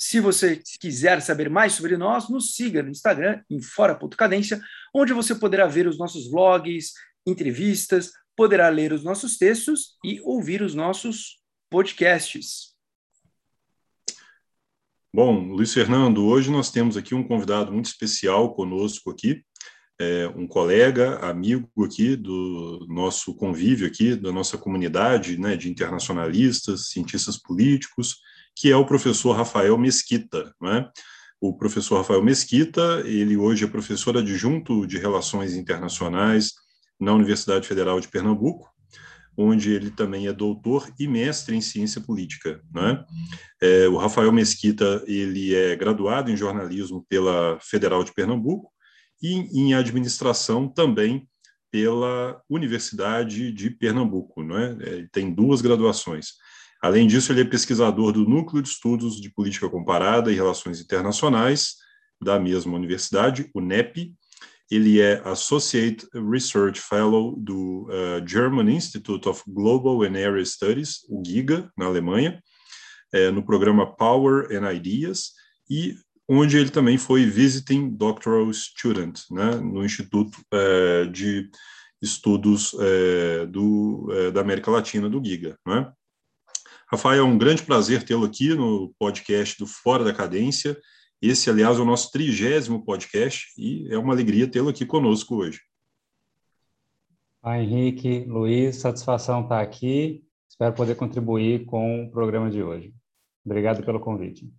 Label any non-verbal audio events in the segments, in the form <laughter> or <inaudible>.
Se você quiser saber mais sobre nós, nos siga no Instagram, em fora.cadência, onde você poderá ver os nossos vlogs, entrevistas, poderá ler os nossos textos e ouvir os nossos podcasts. Bom, Luiz Fernando, hoje nós temos aqui um convidado muito especial conosco aqui, é, um colega, amigo aqui do nosso convívio aqui, da nossa comunidade né, de internacionalistas, cientistas políticos, que é o professor Rafael Mesquita. Né? O professor Rafael Mesquita, ele hoje é professor adjunto de Relações Internacionais na Universidade Federal de Pernambuco, onde ele também é doutor e mestre em ciência política. Né? É, o Rafael Mesquita ele é graduado em jornalismo pela Federal de Pernambuco e em administração também pela Universidade de Pernambuco. Né? Ele tem duas graduações. Além disso, ele é pesquisador do Núcleo de Estudos de Política Comparada e Relações Internacionais da mesma universidade, o NEP. Ele é Associate Research Fellow do uh, German Institute of Global and Area Studies, o GIGA, na Alemanha, é, no programa Power and Ideas, e onde ele também foi Visiting Doctoral Student, né, no Instituto é, de Estudos do, da América Latina, do GIGA. Né? Rafael, é um grande prazer tê-lo aqui no podcast do Fora da Cadência. Esse, aliás, é o nosso trigésimo podcast e é uma alegria tê-lo aqui conosco hoje. Oi, Henrique, Luiz, satisfação estar aqui. Espero poder contribuir com o programa de hoje. Obrigado pelo convite.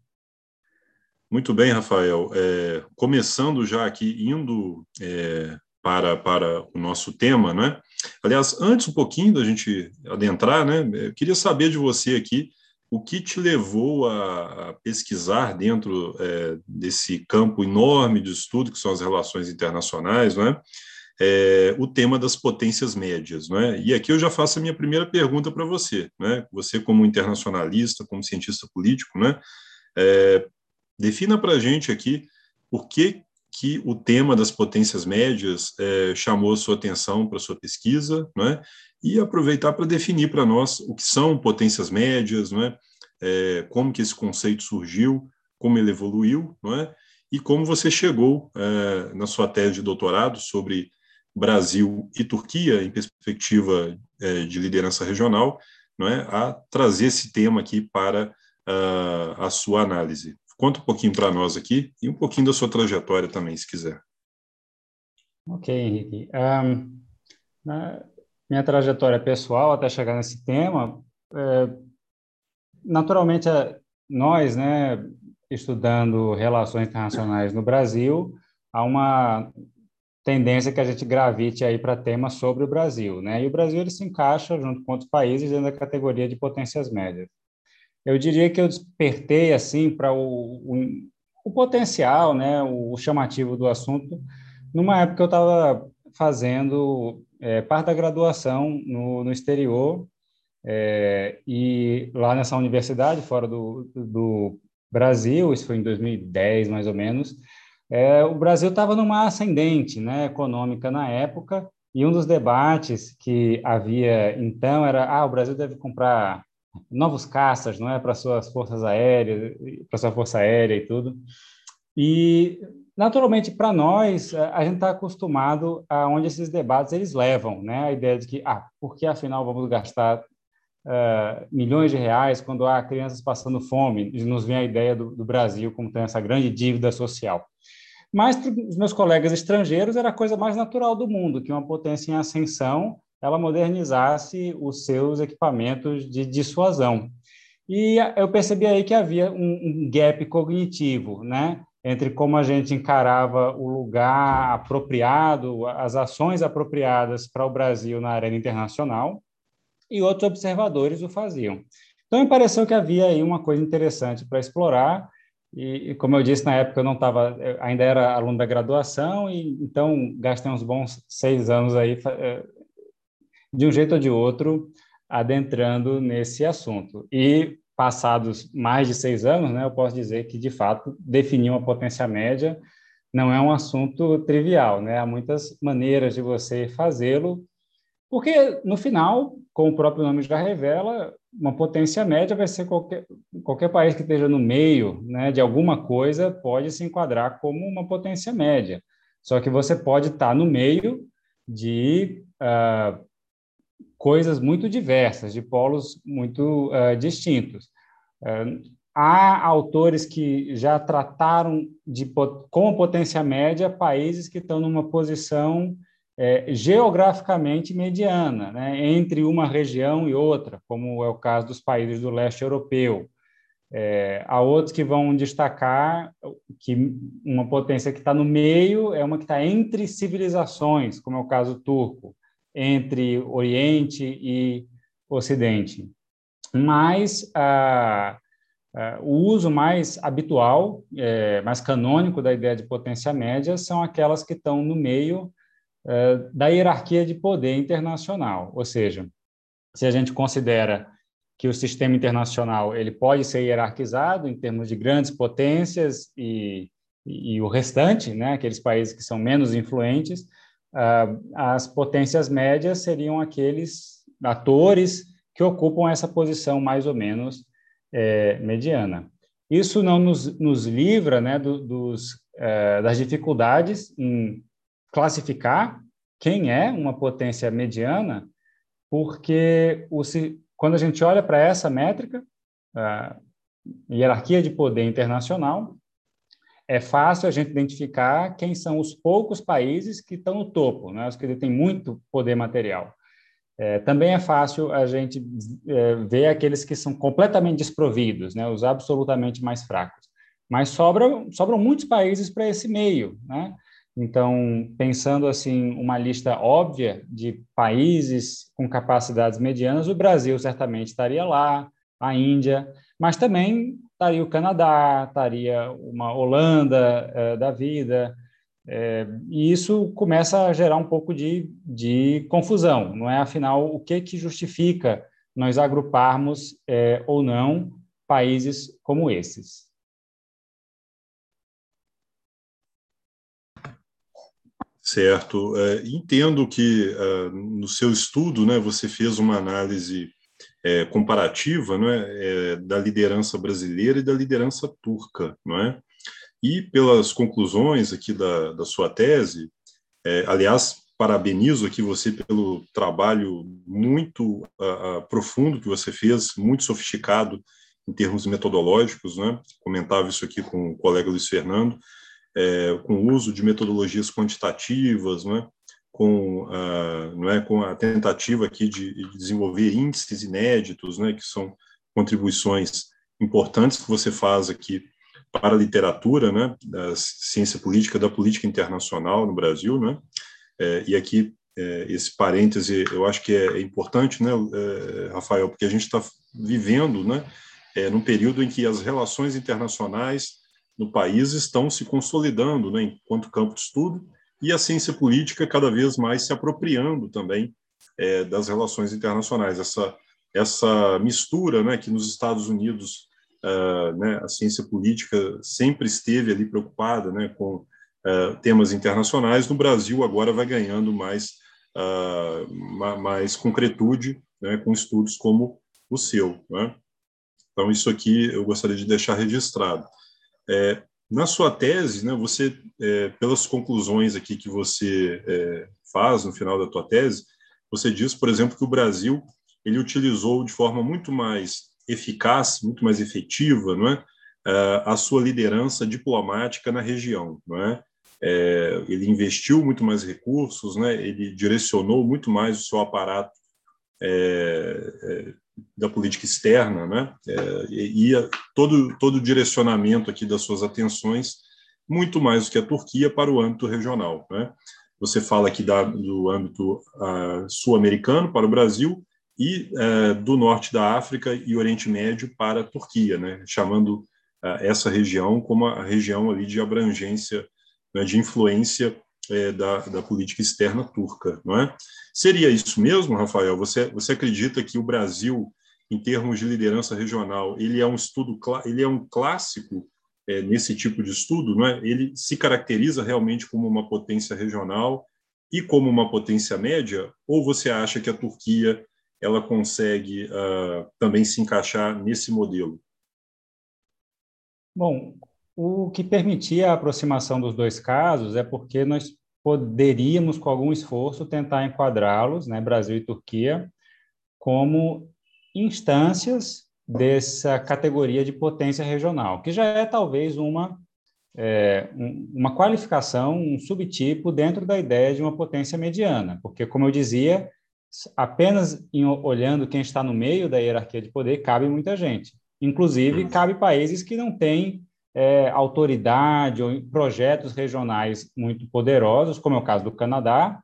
Muito bem, Rafael. É, começando já aqui, indo é, para, para o nosso tema, né? Aliás, antes um pouquinho da gente adentrar, né? Eu queria saber de você aqui o que te levou a, a pesquisar dentro é, desse campo enorme de estudo que são as relações internacionais, né? É, o tema das potências médias, né? E aqui eu já faço a minha primeira pergunta para você, né? Você como internacionalista, como cientista político, né? É, defina para a gente aqui por que que o tema das potências médias é, chamou sua atenção para sua pesquisa, não é? E aproveitar para definir para nós o que são potências médias, não é? é? como que esse conceito surgiu, como ele evoluiu, não é? E como você chegou é, na sua tese de doutorado sobre Brasil e Turquia em perspectiva é, de liderança regional, não é? A trazer esse tema aqui para uh, a sua análise. Conta um pouquinho para nós aqui e um pouquinho da sua trajetória também, se quiser. Ok, Henrique. Um, minha trajetória pessoal até chegar nesse tema, é, naturalmente, é, nós, né, estudando relações internacionais no Brasil, há uma tendência que a gente gravite aí para temas sobre o Brasil, né? E o Brasil ele se encaixa junto com outros países dentro da categoria de potências médias eu diria que eu despertei assim para o, o, o, potencial, né, o chamativo do assunto, numa época eu estava fazendo é, parte da graduação no, no exterior é, e lá nessa universidade fora do, do Brasil, isso foi em 2010 mais ou menos, é, o Brasil estava numa ascendente, né, econômica na época e um dos debates que havia então era ah o Brasil deve comprar novos caças, não é, para suas forças aéreas, para sua força aérea e tudo. E naturalmente para nós a gente está acostumado a onde esses debates eles levam, né? A ideia de que ah, por que afinal vamos gastar uh, milhões de reais quando há crianças passando fome? E nos vem a ideia do, do Brasil como tem essa grande dívida social. Mas para os meus colegas estrangeiros era a coisa mais natural do mundo que uma potência em ascensão ela modernizasse os seus equipamentos de dissuasão. E eu percebi aí que havia um, um gap cognitivo, né? entre como a gente encarava o lugar apropriado, as ações apropriadas para o Brasil na arena internacional, e outros observadores o faziam. Então, me pareceu que havia aí uma coisa interessante para explorar, E, como eu disse na época, eu não estava, ainda era aluno da graduação, e então gastei uns bons seis anos aí, eh, de um jeito ou de outro, adentrando nesse assunto. E passados mais de seis anos, né, eu posso dizer que de fato definir uma potência média não é um assunto trivial, né? Há muitas maneiras de você fazê-lo, porque no final, como o próprio nome já revela, uma potência média vai ser qualquer, qualquer país que esteja no meio né, de alguma coisa pode se enquadrar como uma potência média. Só que você pode estar no meio de uh, coisas muito diversas, de polos muito uh, distintos. Uh, há autores que já trataram de, com potência média países que estão numa posição é, geograficamente mediana, né, entre uma região e outra, como é o caso dos países do leste europeu. É, há outros que vão destacar que uma potência que está no meio é uma que está entre civilizações, como é o caso turco, entre Oriente e Ocidente. Mas a, a, o uso mais habitual, é, mais canônico da ideia de potência média são aquelas que estão no meio é, da hierarquia de poder internacional, ou seja, se a gente considera que o sistema internacional ele pode ser hierarquizado em termos de grandes potências e, e, e o restante, né, aqueles países que são menos influentes, as potências médias seriam aqueles atores que ocupam essa posição mais ou menos é, mediana. Isso não nos, nos livra né, do, dos, uh, das dificuldades em classificar quem é uma potência mediana, porque o, quando a gente olha para essa métrica, a hierarquia de poder internacional, é fácil a gente identificar quem são os poucos países que estão no topo, né, os que têm muito poder material. É, também é fácil a gente é, ver aqueles que são completamente desprovidos, né, os absolutamente mais fracos. Mas sobram, sobram muitos países para esse meio, né? Então, pensando assim, uma lista óbvia de países com capacidades medianas, o Brasil certamente estaria lá, a Índia, mas também estaria o Canadá, estaria uma Holanda é, da vida, é, e isso começa a gerar um pouco de, de confusão, não é? Afinal, o que, que justifica nós agruparmos é, ou não países como esses? Certo. Entendo que no seu estudo, né, você fez uma análise é, comparativa, não é, é, da liderança brasileira e da liderança turca, não é? E pelas conclusões aqui da, da sua tese, é, aliás, parabenizo aqui você pelo trabalho muito profundo que você fez, muito sofisticado em termos metodológicos, né? Comentava isso aqui com o colega Luiz Fernando é, com o uso de metodologias quantitativas, não é? Com, a, não é, com a tentativa aqui de, de desenvolver índices inéditos, né, que são contribuições importantes que você faz aqui para a literatura, né, da ciência política, da política internacional no Brasil, né, é, e aqui é, esse parêntese eu acho que é, é importante, né, é, Rafael, porque a gente está vivendo, né, é, num período em que as relações internacionais no país estão se consolidando né, enquanto campo de estudo e a ciência política cada vez mais se apropriando também é, das relações internacionais. Essa, essa mistura né, que nos Estados Unidos uh, né, a ciência política sempre esteve ali preocupada né, com uh, temas internacionais, no Brasil agora vai ganhando mais, uh, mais concretude né, com estudos como o seu. Né? Então, isso aqui eu gostaria de deixar registrado. É, na sua tese, né, você, é, pelas conclusões aqui que você é, faz no final da tua tese, você diz, por exemplo, que o Brasil ele utilizou de forma muito mais eficaz, muito mais efetiva, não é, a sua liderança diplomática na região, não é? é? ele investiu muito mais recursos, né? Ele direcionou muito mais o seu aparato é, é da política externa, né? É, e todo todo o direcionamento aqui das suas atenções muito mais do que a Turquia para o âmbito regional, né? Você fala aqui da, do âmbito uh, sul-americano para o Brasil e uh, do norte da África e Oriente Médio para a Turquia, né? Chamando essa região como a região ali de abrangência, né, de influência é, da, da política externa turca, não é? Seria isso mesmo, Rafael? Você, você acredita que o Brasil, em termos de liderança regional, ele é um estudo, ele é um clássico é, nesse tipo de estudo, não é? Ele se caracteriza realmente como uma potência regional e como uma potência média? Ou você acha que a Turquia ela consegue uh, também se encaixar nesse modelo? Bom, o que permitia a aproximação dos dois casos é porque nós poderíamos, com algum esforço, tentar enquadrá-los, né, Brasil e Turquia, como instâncias dessa categoria de potência regional, que já é talvez uma é, uma qualificação, um subtipo dentro da ideia de uma potência mediana, porque, como eu dizia, apenas em, olhando quem está no meio da hierarquia de poder, cabe muita gente. Inclusive, uhum. cabe países que não têm é, autoridade ou projetos regionais muito poderosos, como é o caso do Canadá,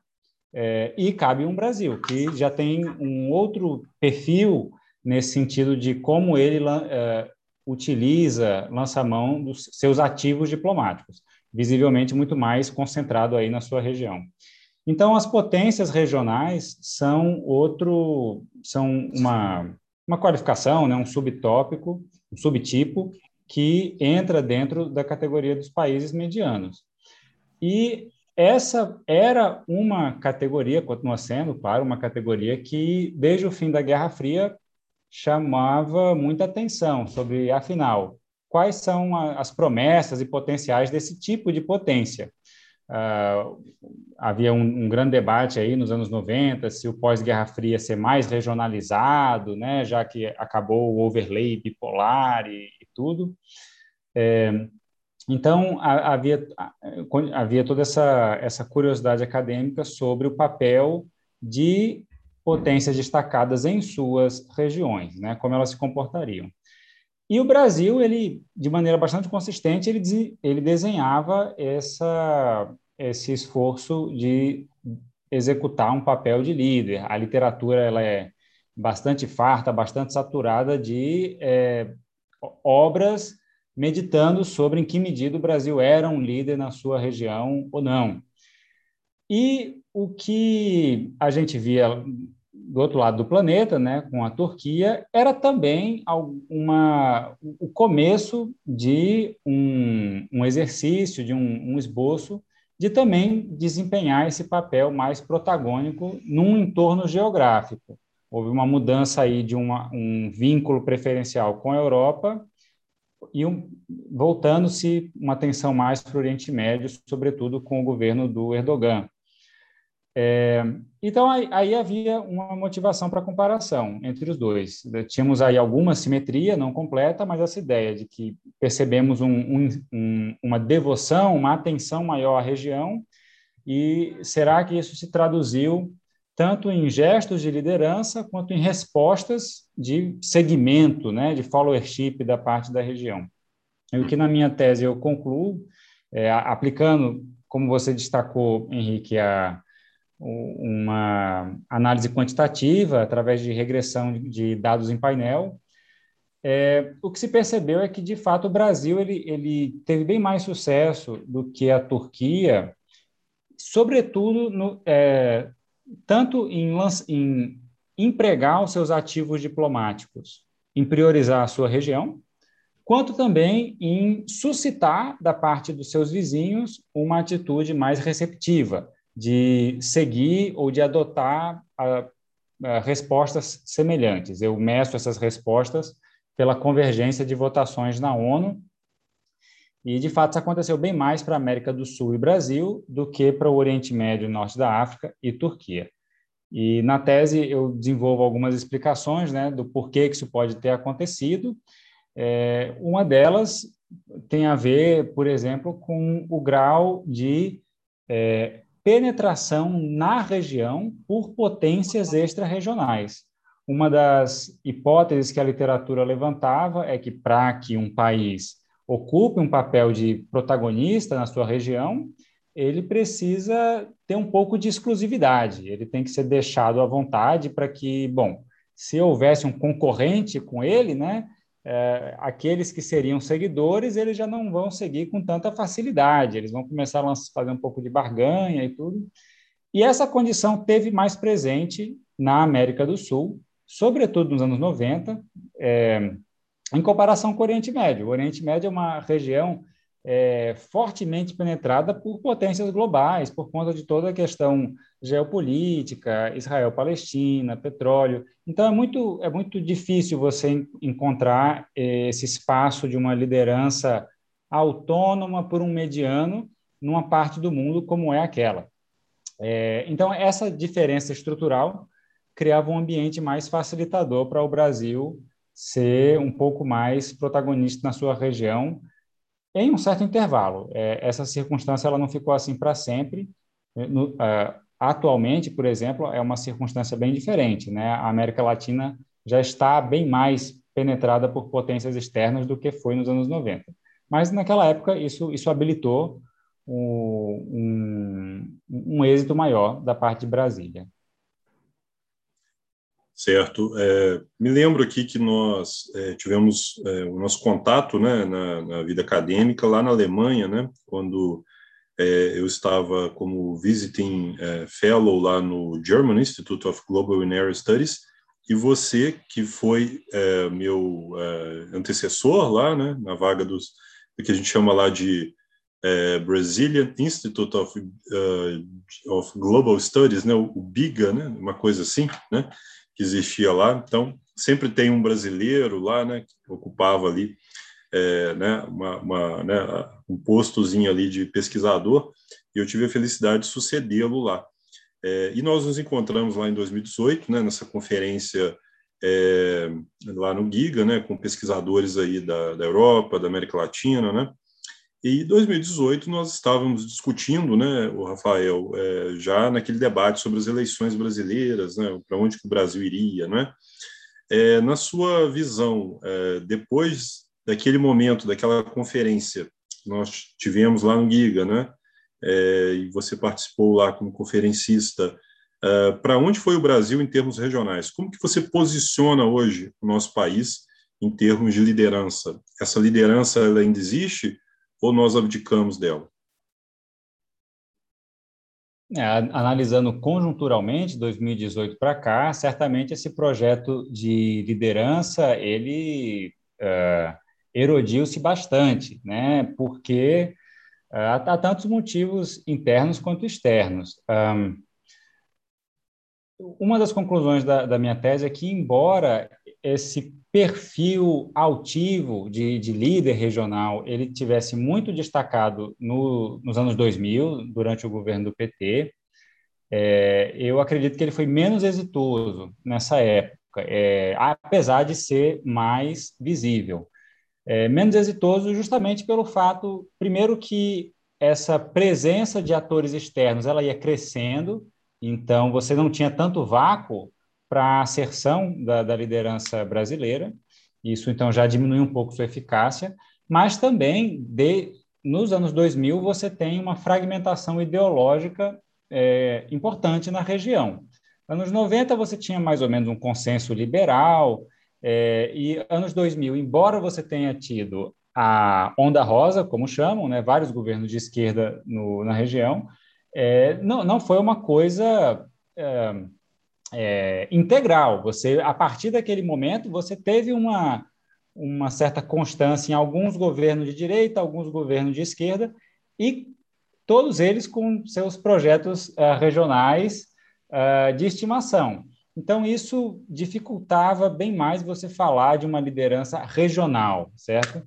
é, e cabe um Brasil, que já tem um outro perfil nesse sentido de como ele é, utiliza, lança mão dos seus ativos diplomáticos, visivelmente muito mais concentrado aí na sua região. Então, as potências regionais são outro, são uma, uma qualificação, né, um subtópico, um subtipo que entra dentro da categoria dos países medianos. E essa era uma categoria, continua sendo, claro, uma categoria que, desde o fim da Guerra Fria, chamava muita atenção sobre, afinal, quais são as promessas e potenciais desse tipo de potência. Uh, havia um, um, grande debate aí nos anos 90 se o pós-Guerra Fria ser mais regionalizado, né, já que acabou o overlay bipolar e tudo. É, então, havia, havia toda essa, essa curiosidade acadêmica sobre o papel de potências destacadas em suas regiões, né, como elas se comportariam. E o Brasil, ele, de maneira bastante consistente, ele, ele desenhava essa, esse esforço de executar um papel de líder. A literatura ela é bastante farta, bastante saturada de é, obras meditando sobre em que medida o Brasil era um líder na sua região ou não. E o que a gente via do outro lado do planeta, né, com a Turquia, era também uma, o começo de um, um exercício, de um, um, esboço, de também desempenhar esse papel mais protagônico num entorno geográfico. Houve uma mudança aí de uma, um vínculo preferencial com a Europa e um, voltando-se uma atenção mais para o Oriente Médio, sobretudo com o governo do Erdogan. É, então, aí, aí, havia uma motivação para comparação entre os dois. Tínhamos aí alguma simetria, não completa, mas essa ideia de que percebemos um, um, um, uma devoção, uma atenção maior à região, e será que isso se traduziu tanto em gestos de liderança quanto em respostas de segmento, né, de followership da parte da região. E o que na minha tese eu concluo, é, aplicando, como você destacou, Henrique, a uma análise quantitativa através de regressão de dados em painel. É, o que se percebeu é que, de fato, o Brasil ele, ele teve bem mais sucesso do que a Turquia, sobretudo no, é, tanto em, em empregar os seus ativos diplomáticos, em priorizar a sua região, quanto também em suscitar da parte dos seus vizinhos uma atitude mais receptiva, de seguir ou de adotar a, a respostas semelhantes. Eu meço essas respostas pela convergência de votações na ONU, e, de fato, isso aconteceu bem mais para a América do Sul e Brasil do que para o Oriente Médio, Norte da África e Turquia. E, na tese, eu desenvolvo algumas explicações né, do porquê que isso pode ter acontecido. É, uma delas tem a ver, por exemplo, com o grau de é, penetração na região por potências extra-regionais. Uma das hipóteses que a literatura levantava é que para que um país ocupe um papel de protagonista na sua região, ele precisa ter um pouco de exclusividade, ele tem que ser deixado à vontade para que, bom, se houvesse um concorrente com ele, né, é, aqueles que seriam seguidores, eles já não vão seguir com tanta facilidade, eles vão começar a fazer um pouco de barganha e tudo. E essa condição teve mais presente na América do Sul, sobretudo nos anos 90, é, em comparação com o Oriente Médio. O Oriente Médio é uma região é, fortemente penetrada por potências globais, por conta de toda a questão geopolítica, Israel-Palestina, petróleo. Então, é muito, é muito difícil você encontrar é, esse espaço de uma liderança autônoma por um mediano numa parte do mundo como é aquela. É, então, essa diferença estrutural criava um ambiente mais facilitador para o Brasil ser um pouco mais protagonista na sua região, em um certo intervalo. É, essa circunstância ela não ficou assim para sempre. No, uh, atualmente, por exemplo, é uma circunstância bem diferente. Né? A América Latina já está bem mais penetrada por potências externas do que foi nos anos 90. Mas naquela época isso, isso habilitou um, um, um êxito maior da parte de Brasília certo? É, me lembro aqui que nós é, tivemos é, o nosso contato né, na, na, vida acadêmica lá na Alemanha, né, quando é, eu estava como visiting é, fellow lá no German Institute of Global and Area Studies, e você, que foi é, meu antecessor lá, né, na vaga dos, do que a gente chama lá de Brazilian Institute of, uh, of Global Studies, né, o BIGA, né, uma coisa assim, né, que existia lá. Então, sempre tem um brasileiro lá, né, que ocupava ali é, né, uma, uma, né, um postozinho ali de pesquisador, e eu tive a felicidade de sucedê-lo lá. É, e nós nos encontramos lá em 2018, né, nessa conferência é, lá no Giga, né, com pesquisadores aí da, da Europa, da América Latina, né, e em 2018 nós estávamos discutindo, né, o Rafael, é, já naquele debate sobre as eleições brasileiras, né, para onde que o Brasil iria, né? É, na sua visão, é, depois daquele momento, daquela conferência que nós tivemos lá no Giga, né? É, e você participou lá como conferencista, é, para onde foi o Brasil em termos regionais? Como que você posiciona hoje o nosso país em termos de liderança? Essa liderança ainda existe? Ou nós abdicamos dela? É, analisando conjunturalmente, 2018 para cá, certamente esse projeto de liderança ele uh, erodiu-se bastante, né? Porque uh, há tantos motivos internos quanto externos. Um, uma das conclusões da, da minha tese é que, embora esse perfil altivo de, de líder regional ele tivesse muito destacado no, nos anos 2000, durante o governo do PT, é, eu acredito que ele foi menos exitoso nessa época, é, apesar de ser mais visível. É, menos exitoso justamente pelo fato, primeiro, que essa presença de atores externos ela ia crescendo, então você não tinha tanto vácuo para a asserção da, da liderança brasileira. Isso, então, já diminui um pouco sua eficácia, mas também, de, nos anos 2000, você tem uma fragmentação ideológica é, importante na região. Anos 90, você tinha mais ou menos um consenso liberal, é, e anos 2000, embora você tenha tido a onda rosa, como chamam, né, vários governos de esquerda no, na região, é, não, não foi uma coisa é, é, integral. Você, a partir daquele momento, você teve uma, uma certa constância em alguns governos de direita, alguns governos de esquerda, e todos eles com seus projetos uh, regionais uh, de estimação. Então, isso dificultava bem mais você falar de uma liderança regional, certo?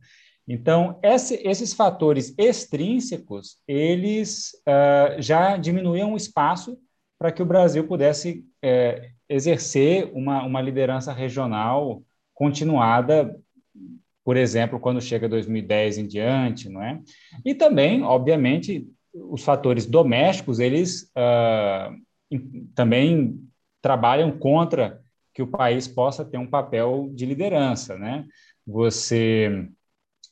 Então, esse, esses fatores extrínsecos, eles uh, já diminuíam o espaço para que o Brasil pudesse é, exercer uma, uma liderança regional continuada, por exemplo, quando chega 2010 em diante, não é? E também, obviamente, os fatores domésticos, eles uh, também trabalham contra que o país possa ter um papel de liderança, né? Você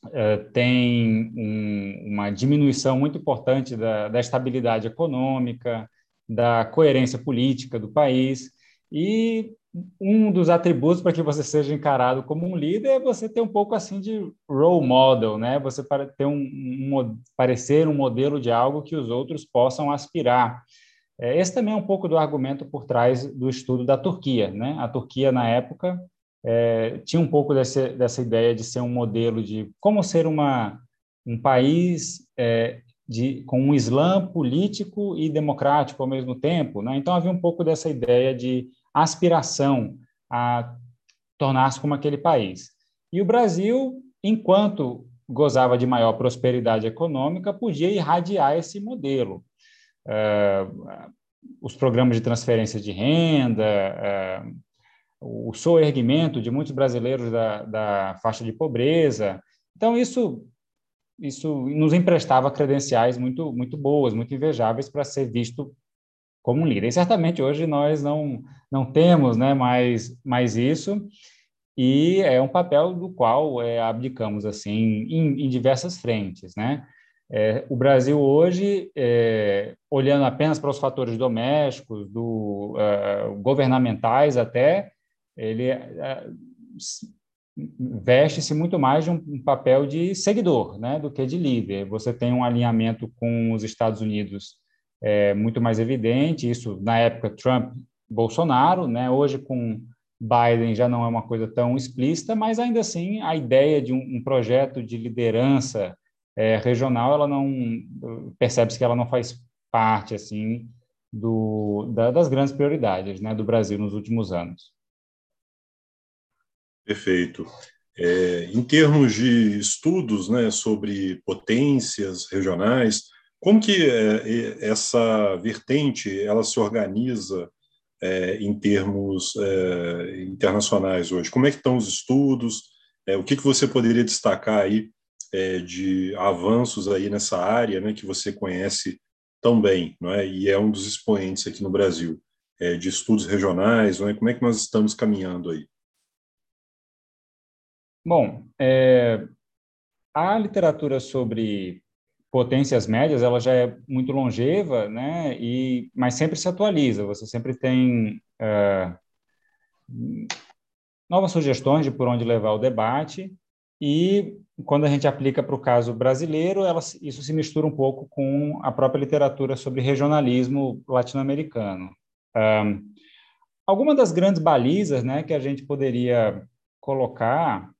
uh, tem um, uma diminuição muito importante da, da estabilidade econômica, da coerência política do país. E um dos atributos para que você seja encarado como um líder é você ter um pouco assim de role model, né? Você ter um, um parecer um modelo de algo que os outros possam aspirar. É, esse também é um pouco do argumento por trás do estudo da Turquia, né? A Turquia na época é, tinha um pouco desse, dessa ideia de ser um modelo de como ser uma um país é, de, com um Islã político e democrático ao mesmo tempo, né? Então havia um pouco dessa ideia de aspiração a tornar-se como aquele país. E o Brasil, enquanto gozava de maior prosperidade econômica, podia irradiar esse modelo. Uh, os programas de transferência de renda, uh, o soerguimento de muitos brasileiros da, da faixa de pobreza. Então, isso isso nos emprestava credenciais muito muito boas, muito invejáveis para ser visto como um líder. E certamente hoje nós não, não temos né, mais, mais isso, e é um papel do qual é, abdicamos assim em, em diversas frentes. Né? É, o Brasil hoje, é, olhando apenas para os fatores domésticos, do, uh, governamentais até, ele uh, veste-se muito mais de um, papel de seguidor né, do que de líder. Você tem um alinhamento com os Estados Unidos é, muito mais evidente, isso na época Trump-Bolsonaro, né? hoje com Biden já não é uma coisa tão explícita, mas ainda assim a ideia de um, um projeto de liderança é, regional, ela não percebe-se que ela não faz parte assim do, da, das grandes prioridades né, do Brasil nos últimos anos. Perfeito. É, em termos de estudos né, sobre potências regionais, como que é, essa vertente ela se organiza é, em termos é, internacionais hoje? Como é que estão os estudos? É, o que, que você poderia destacar aí é, de avanços aí nessa área, né, que você conhece tão bem, não é? E é um dos expoentes aqui no Brasil é, de estudos regionais, não é? Como é que nós estamos caminhando aí? Bom, a literatura sobre potências médias ela já é muito longeva, né? E mas sempre se atualiza. Você sempre tem uh, novas sugestões de por onde levar o debate e quando a gente aplica para o caso brasileiro, ela, isso se mistura um pouco com a própria literatura sobre regionalismo latino-americano. Um, alguma das grandes balizas, né, que a gente poderia colocar,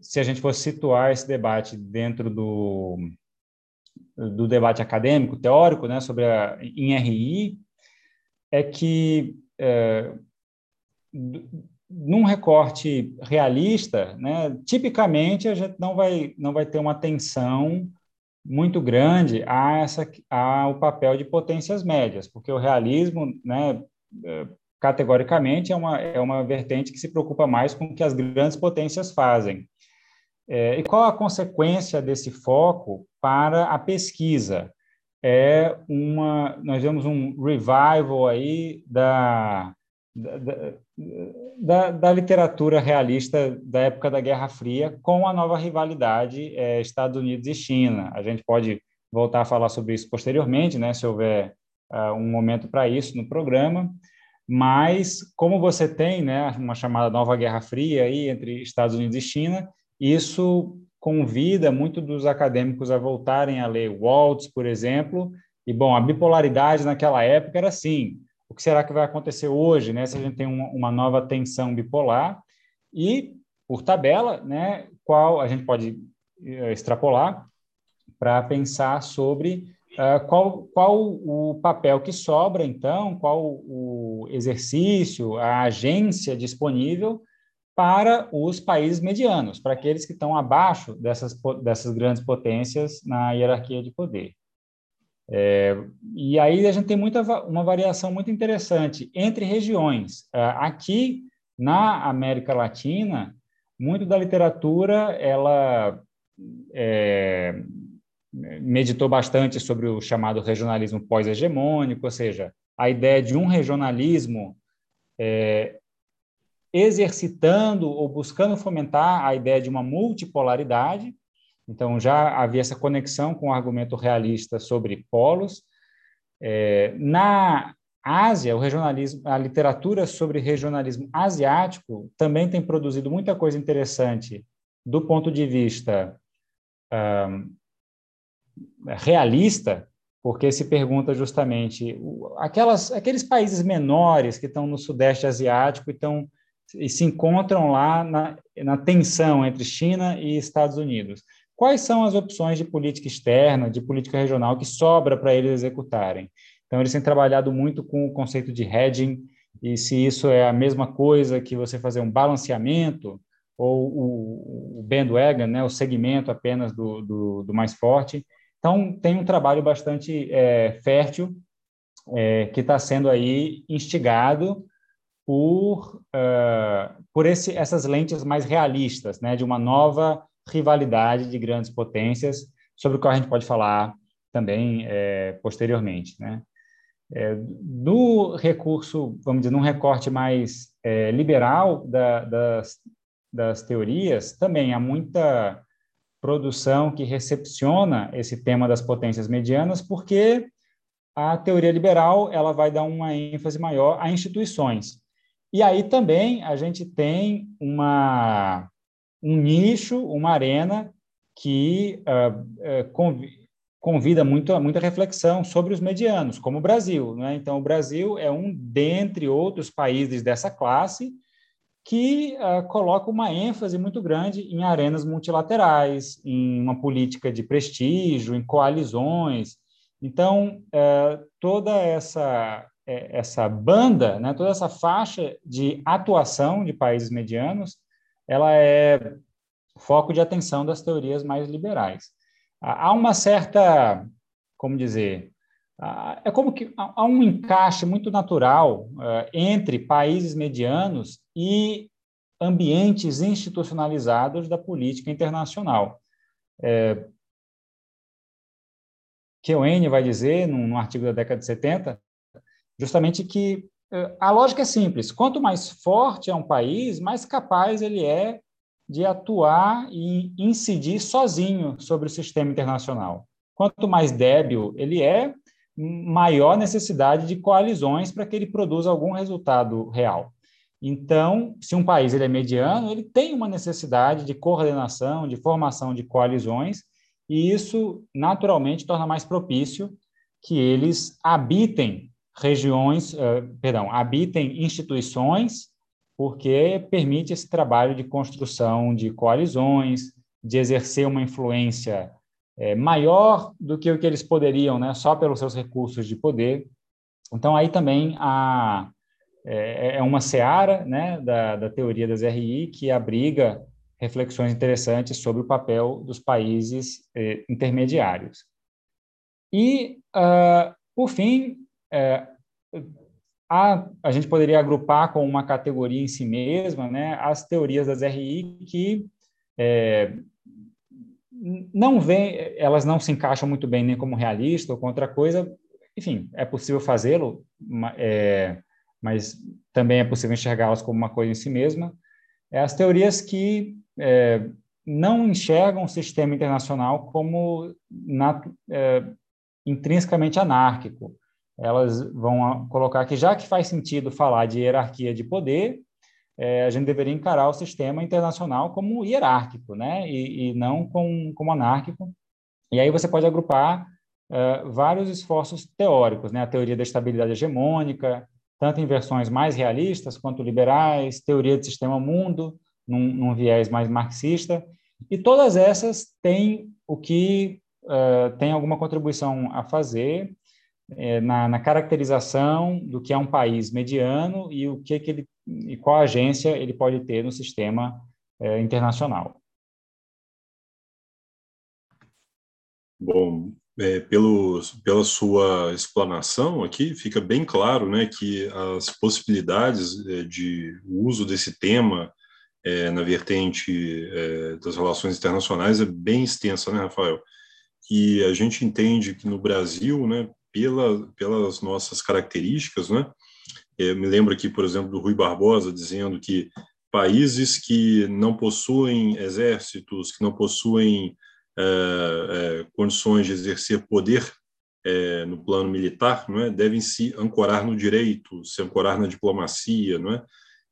se a gente fosse situar esse debate dentro do do debate acadêmico, teórico, né, sobre a, em RI, é que é, num recorte realista, né, tipicamente a gente não vai não vai ter uma atenção muito grande a essa ao papel de potências médias, porque o realismo, né, é, categoricamente é uma é uma vertente que se preocupa mais com o que as grandes potências fazem. É, e qual a consequência desse foco para a pesquisa? É uma, nós vemos um revival aí da, da, da, da literatura realista da época da Guerra Fria com a nova rivalidade é, Estados Unidos e China. A gente pode voltar a falar sobre isso posteriormente, né, se houver uh, um momento para isso no programa. Mas como você tem, né, uma chamada nova Guerra Fria aí entre Estados Unidos e China, isso convida muito dos acadêmicos a voltarem a ler Waltz, por exemplo, e, bom, a bipolaridade naquela época era assim, o que será que vai acontecer hoje, né, se a gente tem uma, uma nova tensão bipolar, e, por tabela, né, qual a gente pode uh, extrapolar para pensar sobre uh, qual, qual o papel que sobra, então, qual o exercício, a agência disponível para os países medianos, para aqueles que estão abaixo dessas, dessas grandes potências na hierarquia de poder. É, e aí a gente tem muita, uma variação muito interessante entre regiões. É, aqui, na América Latina, muito da literatura ela é, meditou bastante sobre o chamado regionalismo pós-hegemônico, ou seja, a ideia de um regionalismo é, exercitando ou buscando fomentar a ideia de uma multipolaridade. Então, já havia essa conexão com o argumento realista sobre polos. É, na Ásia, o regionalismo, a literatura sobre regionalismo asiático também tem produzido muita coisa interessante do ponto de vista um, realista, porque se pergunta justamente aquelas, aqueles países menores que estão no Sudeste Asiático e, estão, e se encontram lá na, na tensão entre China e Estados Unidos. Quais são as opções de política externa, de política regional que sobra para eles executarem? Então, eles têm trabalhado muito com o conceito de hedging, e se isso é a mesma coisa que você fazer um balanceamento, ou o, o bandwagon, né, o segmento apenas do, do, do, mais forte. Então, tem um trabalho bastante é, fértil é, que está sendo aí instigado por, uh, por esse, essas lentes mais realistas, né, de uma nova rivalidade de grandes potências, sobre o que a gente pode falar também é, posteriormente. Né? É, no recurso, vamos dizer, num recorte mais é, liberal da, das, das teorias, também há muita produção que recepciona esse tema das potências medianas, porque a teoria liberal ela vai dar uma ênfase maior a instituições. E aí também a gente tem uma, um nicho, uma arena que uh, convida muito, muita reflexão sobre os medianos, como o Brasil. Né? Então, o Brasil é um dentre outros países dessa classe que uh, coloca uma ênfase muito grande em arenas multilaterais, em uma política de prestígio, em coalizões. Então, uh, toda essa, essa banda, né, toda essa faixa de atuação de países medianos, ela é foco de atenção das teorias mais liberais há uma certa, como dizer, é como que há um encaixe muito natural é, entre países medianos e ambientes institucionalizados da política internacional. É, Keohane vai dizer, num, num, artigo da década de 70, justamente que é, a lógica é simples: quanto mais forte é um país, mais capaz ele é de atuar e incidir sozinho sobre o sistema internacional. Quanto mais débil ele é, maior necessidade de coalizões para que ele produza algum resultado real. Então, se um país ele é mediano, ele tem uma necessidade de coordenação, de formação de coalizões, e isso naturalmente torna mais propício que eles habitem regiões, uh, perdão, habitem instituições porque permite esse trabalho de construção de coalizões, de exercer uma influência é, maior do que o que eles poderiam, né, só pelos seus recursos de poder. Então, aí também há, é, é uma seara né, da, da teoria das RI que abriga reflexões interessantes sobre o papel dos países eh, intermediários. E, uh, por fim, eh, a, a gente poderia agrupar com uma categoria em si mesma né, as teorias das RI que é, não vem, elas não se encaixam muito bem nem como realista ou com outra coisa. Enfim, é possível fazê-lo, é, mas também é possível enxergá-las como uma coisa em si mesma. É as teorias que é, não enxergam o sistema internacional como na, é, intrinsecamente anárquico elas vão colocar que, já que faz sentido falar de hierarquia de poder, é, a gente deveria encarar o sistema internacional como hierárquico, né? E, e não com, como anárquico. E aí você pode agrupar uh, vários esforços teóricos, né? A teoria da estabilidade hegemônica, tanto em versões mais realistas quanto liberais, teoria do sistema mundo, num, num viés mais marxista, e todas essas têm o que uh, tem alguma contribuição a fazer é, na, na, caracterização do que é um país mediano e o que, que ele e qual agência ele pode ter no sistema é, internacional. Bom, é, pelo, pela sua explanação aqui, fica bem claro né, que as possibilidades é, de uso desse tema é, na vertente é, das relações internacionais é bem extensa, né, Rafael? E a gente entende que no Brasil, né, pela, pelas nossas características, né? Eu me lembro aqui, por exemplo, do Rui Barbosa dizendo que países que não possuem exércitos, que não possuem é, é, condições de exercer poder é, no plano militar, não é, devem se ancorar no direito, se ancorar na diplomacia, não é?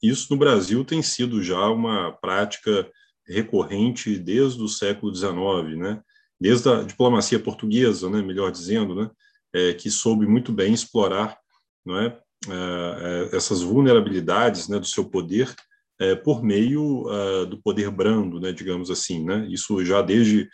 Isso no Brasil tem sido já uma prática recorrente desde o século XIX, né? Desde a diplomacia portuguesa, né, melhor dizendo, né, é, que soube muito bem explorar, não é, é, é essas vulnerabilidades, né, do seu poder é, por meio uh, do poder brando, né, digamos assim, né? Isso já desde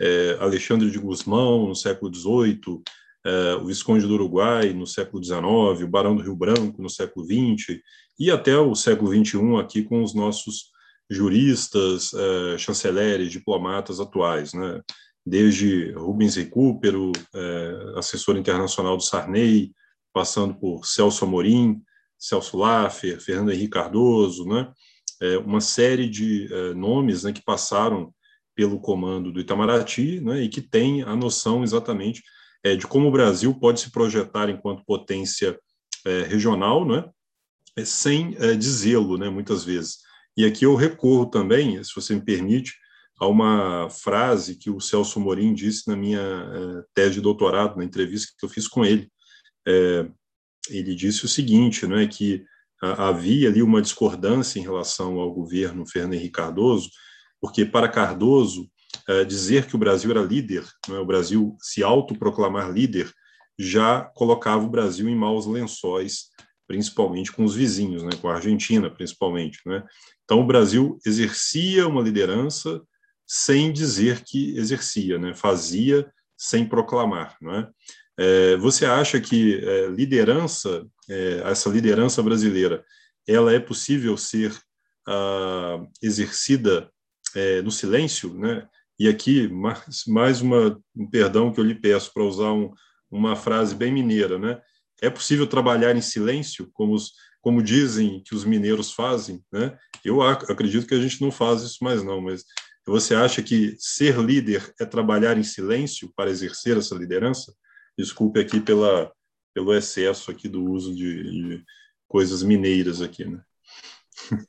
é, Alexandre de Gusmão no século XVIII, é, o Visconde do Uruguai no século XIX, o Barão do Rio Branco no século XX e até o século XXI aqui com os nossos juristas, é, chanceleres, diplomatas atuais, né? Desde Rubens Recupero, é, assessor internacional do Sarney, passando por Celso Amorim, Celso Laffer, Fernando Henrique Cardoso, né? é, uma série de é, nomes né, que passaram pelo comando do Itamaraty né, e que tem a noção exatamente é, de como o Brasil pode se projetar enquanto potência é, regional, né, sem é, dizê-lo, né, muitas vezes. E aqui eu recorro também, se você me permite, a uma frase que o Celso Morim disse na minha tese de doutorado, na entrevista que eu fiz com ele. ele disse o seguinte, né, que havia ali uma discordância em relação ao governo Fernando Henrique Cardoso, porque para Cardoso é, dizer que o Brasil era líder, é, o Brasil se autoproclamar líder, já colocava o Brasil em maus lençóis, principalmente com os vizinhos, né, com a Argentina, principalmente. Né? Então, o Brasil exercia uma liderança sem dizer que exercia, né? fazia sem proclamar. Não é? É, você acha que é, liderança, é, essa liderança brasileira, ela é possível ser ah, exercida é, no silêncio, né? E aqui mais, mais uma um perdão que eu lhe peço para usar um, uma frase bem mineira, né? É possível trabalhar em silêncio, como os, como dizem que os mineiros fazem, né? Eu acredito que a gente não faz isso mais não, mas você acha que ser líder é trabalhar em silêncio para exercer essa liderança? Desculpe aqui pela, pelo excesso aqui do uso de, de coisas mineiras aqui, né? <laughs>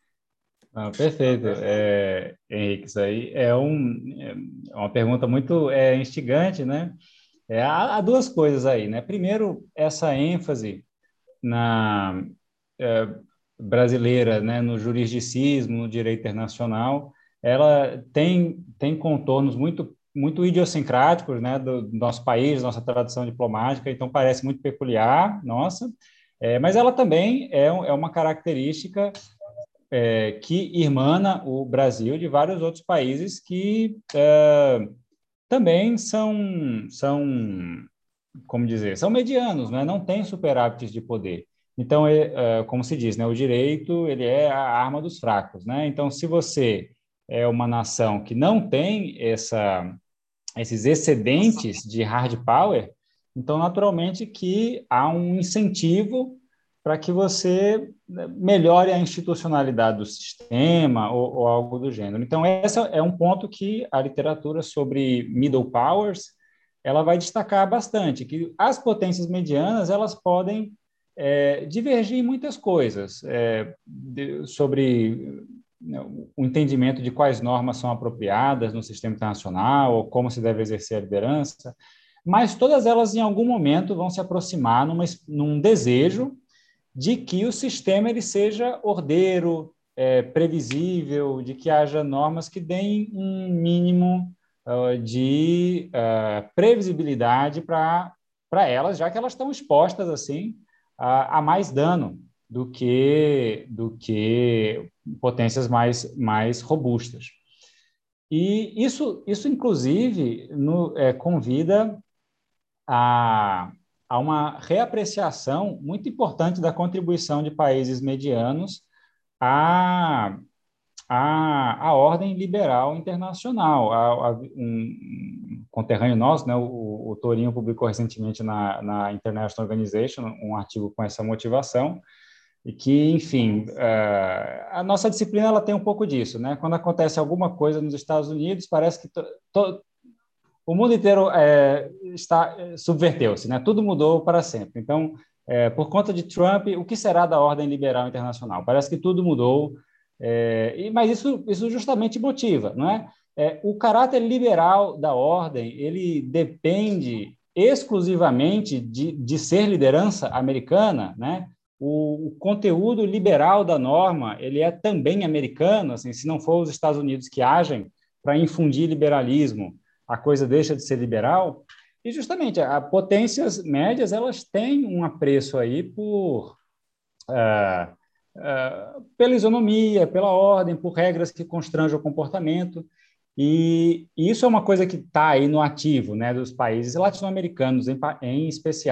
Ah, perfeito, é, Henrique, isso aí é, um, é uma pergunta muito é, instigante, né? É, há, há, duas coisas aí, né? Primeiro, essa ênfase na é, brasileira, né, no juridicismo, no direito internacional, ela tem, tem contornos muito muito idiosincráticos, né, do, do nosso país, nossa tradição diplomática, então parece muito peculiar, nossa, é, mas ela também é, é uma característica é, que irmana o Brasil de vários outros países que é, também são, são, como dizer, são medianos, né? não têm superávites de poder. Então, é, é, como se diz, né? o direito ele é a arma dos fracos. Né? Então, se você é uma nação que não tem essa, esses excedentes de hard power, então, naturalmente, que há um incentivo para que você né, melhore a institucionalidade do sistema ou, ou, algo do gênero. Então, esse é um ponto que a literatura sobre middle powers ela vai destacar bastante, que as potências medianas elas podem é, divergir em muitas coisas é, de, sobre o entendimento de quais normas são apropriadas no sistema internacional, ou como se deve exercer a liderança, mas todas elas, em algum momento, vão se aproximar numa, num desejo de que o sistema ele seja ordeiro, é, previsível, de que haja normas que deem um mínimo uh, de uh, previsibilidade para elas, já que elas estão expostas assim a, a mais dano do que do que potências mais mais robustas. E isso isso inclusive no, é, convida a, a uma reapreciação muito importante da contribuição de países medianos à, à, ordem liberal internacional. A, a, um conterrâneo nosso, né, o, o Torinho publicou recentemente na, na International Organization um artigo com essa motivação, e que, enfim, uh, a nossa disciplina ela tem um pouco disso, né? Quando acontece alguma coisa nos Estados Unidos, parece que o mundo inteiro é, está subverteu-se, né? Tudo mudou para sempre. Então, é, por conta de Trump, o que será da ordem liberal internacional? Parece que tudo mudou, é, e, mas isso, isso justamente motiva, não é? O caráter liberal da ordem ele depende exclusivamente de, de ser liderança americana, né? O, o, conteúdo liberal da norma ele é também americano, assim, se não for os Estados Unidos que agem para infundir liberalismo, a coisa deixa de ser liberal. E justamente as potências médias elas têm um apreço aí por uh, uh, pela isonomia, pela ordem, por regras que constrangem o comportamento. E, e isso é uma coisa que está aí no ativo, né, dos países latino-americanos em, em especial.